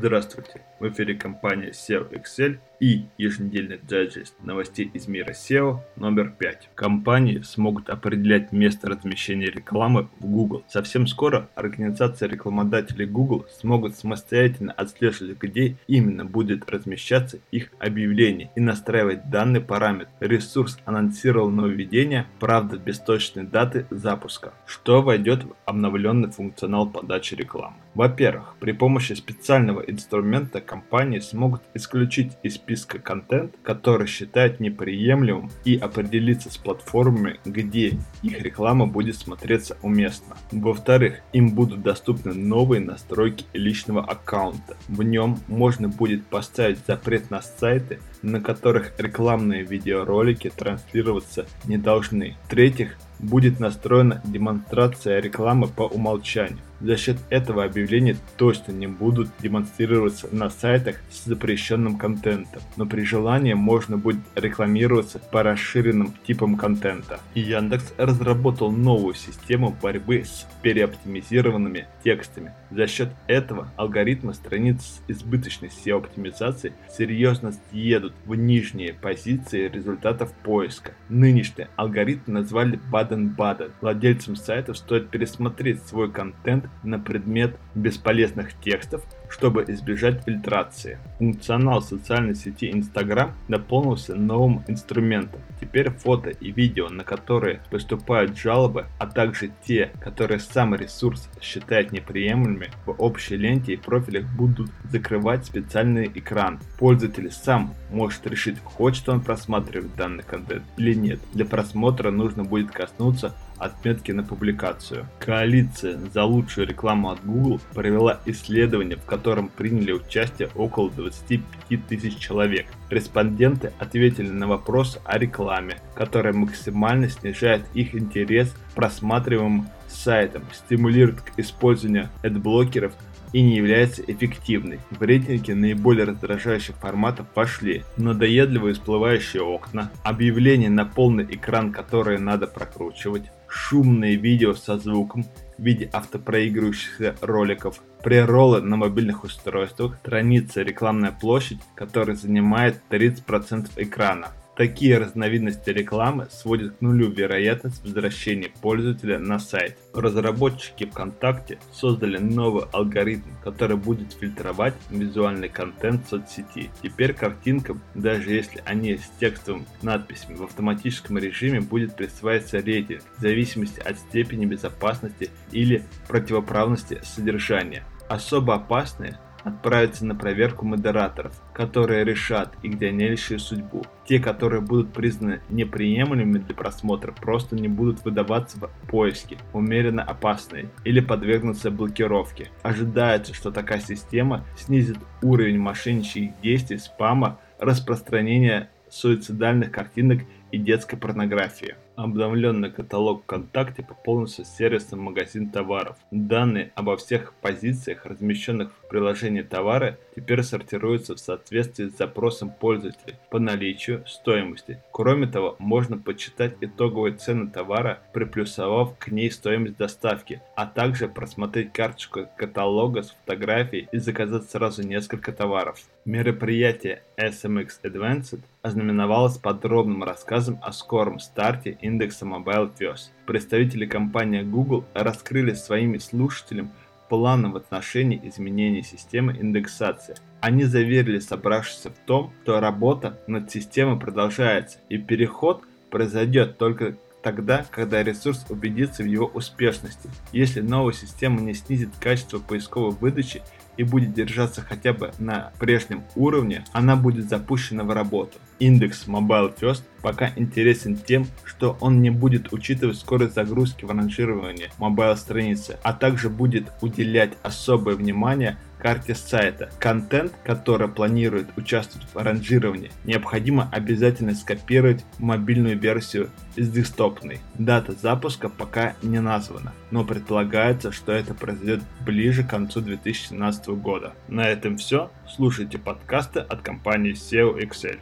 Здравствуйте! В эфире компания SEO Excel и еженедельный дайджест новостей из мира SEO номер 5. Компании смогут определять место размещения рекламы в Google. Совсем скоро организация рекламодателей Google смогут самостоятельно отслеживать, где именно будет размещаться их объявление и настраивать данный параметр. Ресурс анонсировал нововведение, правда без точной даты запуска, что войдет в обновленный функционал подачи рекламы. Во-первых, при помощи специального инструмента компании смогут исключить из списка контент, который считают неприемлемым и определиться с платформами, где их реклама будет смотреться уместно. Во-вторых, им будут доступны новые настройки личного аккаунта. В нем можно будет поставить запрет на сайты, на которых рекламные видеоролики транслироваться не должны. В-третьих, будет настроена демонстрация рекламы по умолчанию. За счет этого объявления точно не будут демонстрироваться на сайтах с запрещенным контентом, но при желании можно будет рекламироваться по расширенным типам контента. И Яндекс разработал новую систему борьбы с переоптимизированными текстами. За счет этого алгоритмы страниц с избыточной SEO-оптимизацией серьезно съедут в нижние позиции результатов поиска. Нынешний алгоритм назвали Баден-Баден. Владельцам сайтов стоит пересмотреть свой контент на предмет бесполезных текстов, чтобы избежать фильтрации. Функционал социальной сети Instagram дополнился новым инструментом. Теперь фото и видео, на которые поступают жалобы, а также те, которые сам ресурс считает неприемлемыми, в общей ленте и профилях будут закрывать специальный экран. Пользователь сам может решить, хочет он просматривать данный контент или нет. Для просмотра нужно будет коснуться отметки на публикацию. Коалиция за лучшую рекламу от Google провела исследование, в котором приняли участие около 25 тысяч человек. Респонденты ответили на вопрос о рекламе, которая максимально снижает их интерес к просматриваемым сайтам, стимулирует к использованию адблокеров и не является эффективной. В рейтинге наиболее раздражающих форматов пошли надоедливые всплывающие окна, объявления на полный экран, которые надо прокручивать, шумные видео со звуком в виде автопроигрывающихся роликов, прероллы на мобильных устройствах, страница рекламная площадь, которая занимает 30% экрана, Такие разновидности рекламы сводят к нулю вероятность возвращения пользователя на сайт. Разработчики ВКонтакте создали новый алгоритм, который будет фильтровать визуальный контент соцсети. Теперь картинкам, даже если они с текстовыми надписями в автоматическом режиме, будет присваиваться рейтинг в зависимости от степени безопасности или противоправности содержания. Особо опасные отправятся на проверку модераторов, которые решат их дальнейшую судьбу. Те, которые будут признаны неприемлемыми для просмотра, просто не будут выдаваться в поиске, умеренно опасные, или подвергнуться блокировке. Ожидается, что такая система снизит уровень мошеннических действий, спама, распространения суицидальных картинок и детской порнографии. Обновленный каталог ВКонтакте пополнился сервисом магазин товаров. Данные обо всех позициях, размещенных в приложении товара, теперь сортируются в соответствии с запросом пользователей по наличию стоимости. Кроме того, можно почитать итоговые цены товара, приплюсовав к ней стоимость доставки, а также просмотреть карточку каталога с фотографией и заказать сразу несколько товаров. Мероприятие SMX Advanced ознаменовалось подробным рассказом о скором старте индекса Mobile First. Представители компании Google раскрыли своими слушателям планы в отношении изменения системы индексации. Они заверили собравшихся в том, что работа над системой продолжается и переход произойдет только тогда, когда ресурс убедится в его успешности. Если новая система не снизит качество поисковой выдачи и будет держаться хотя бы на прежнем уровне, она будет запущена в работу. Индекс Mobile First пока интересен тем, что он не будет учитывать скорость загрузки в ранжировании mobile страницы, а также будет уделять особое внимание карте сайта. Контент, который планирует участвовать в ранжировании, необходимо обязательно скопировать мобильную версию из десктопной. Дата запуска пока не названа, но предполагается, что это произойдет ближе к концу 2017 года. На этом все. Слушайте подкасты от компании SEO Excel.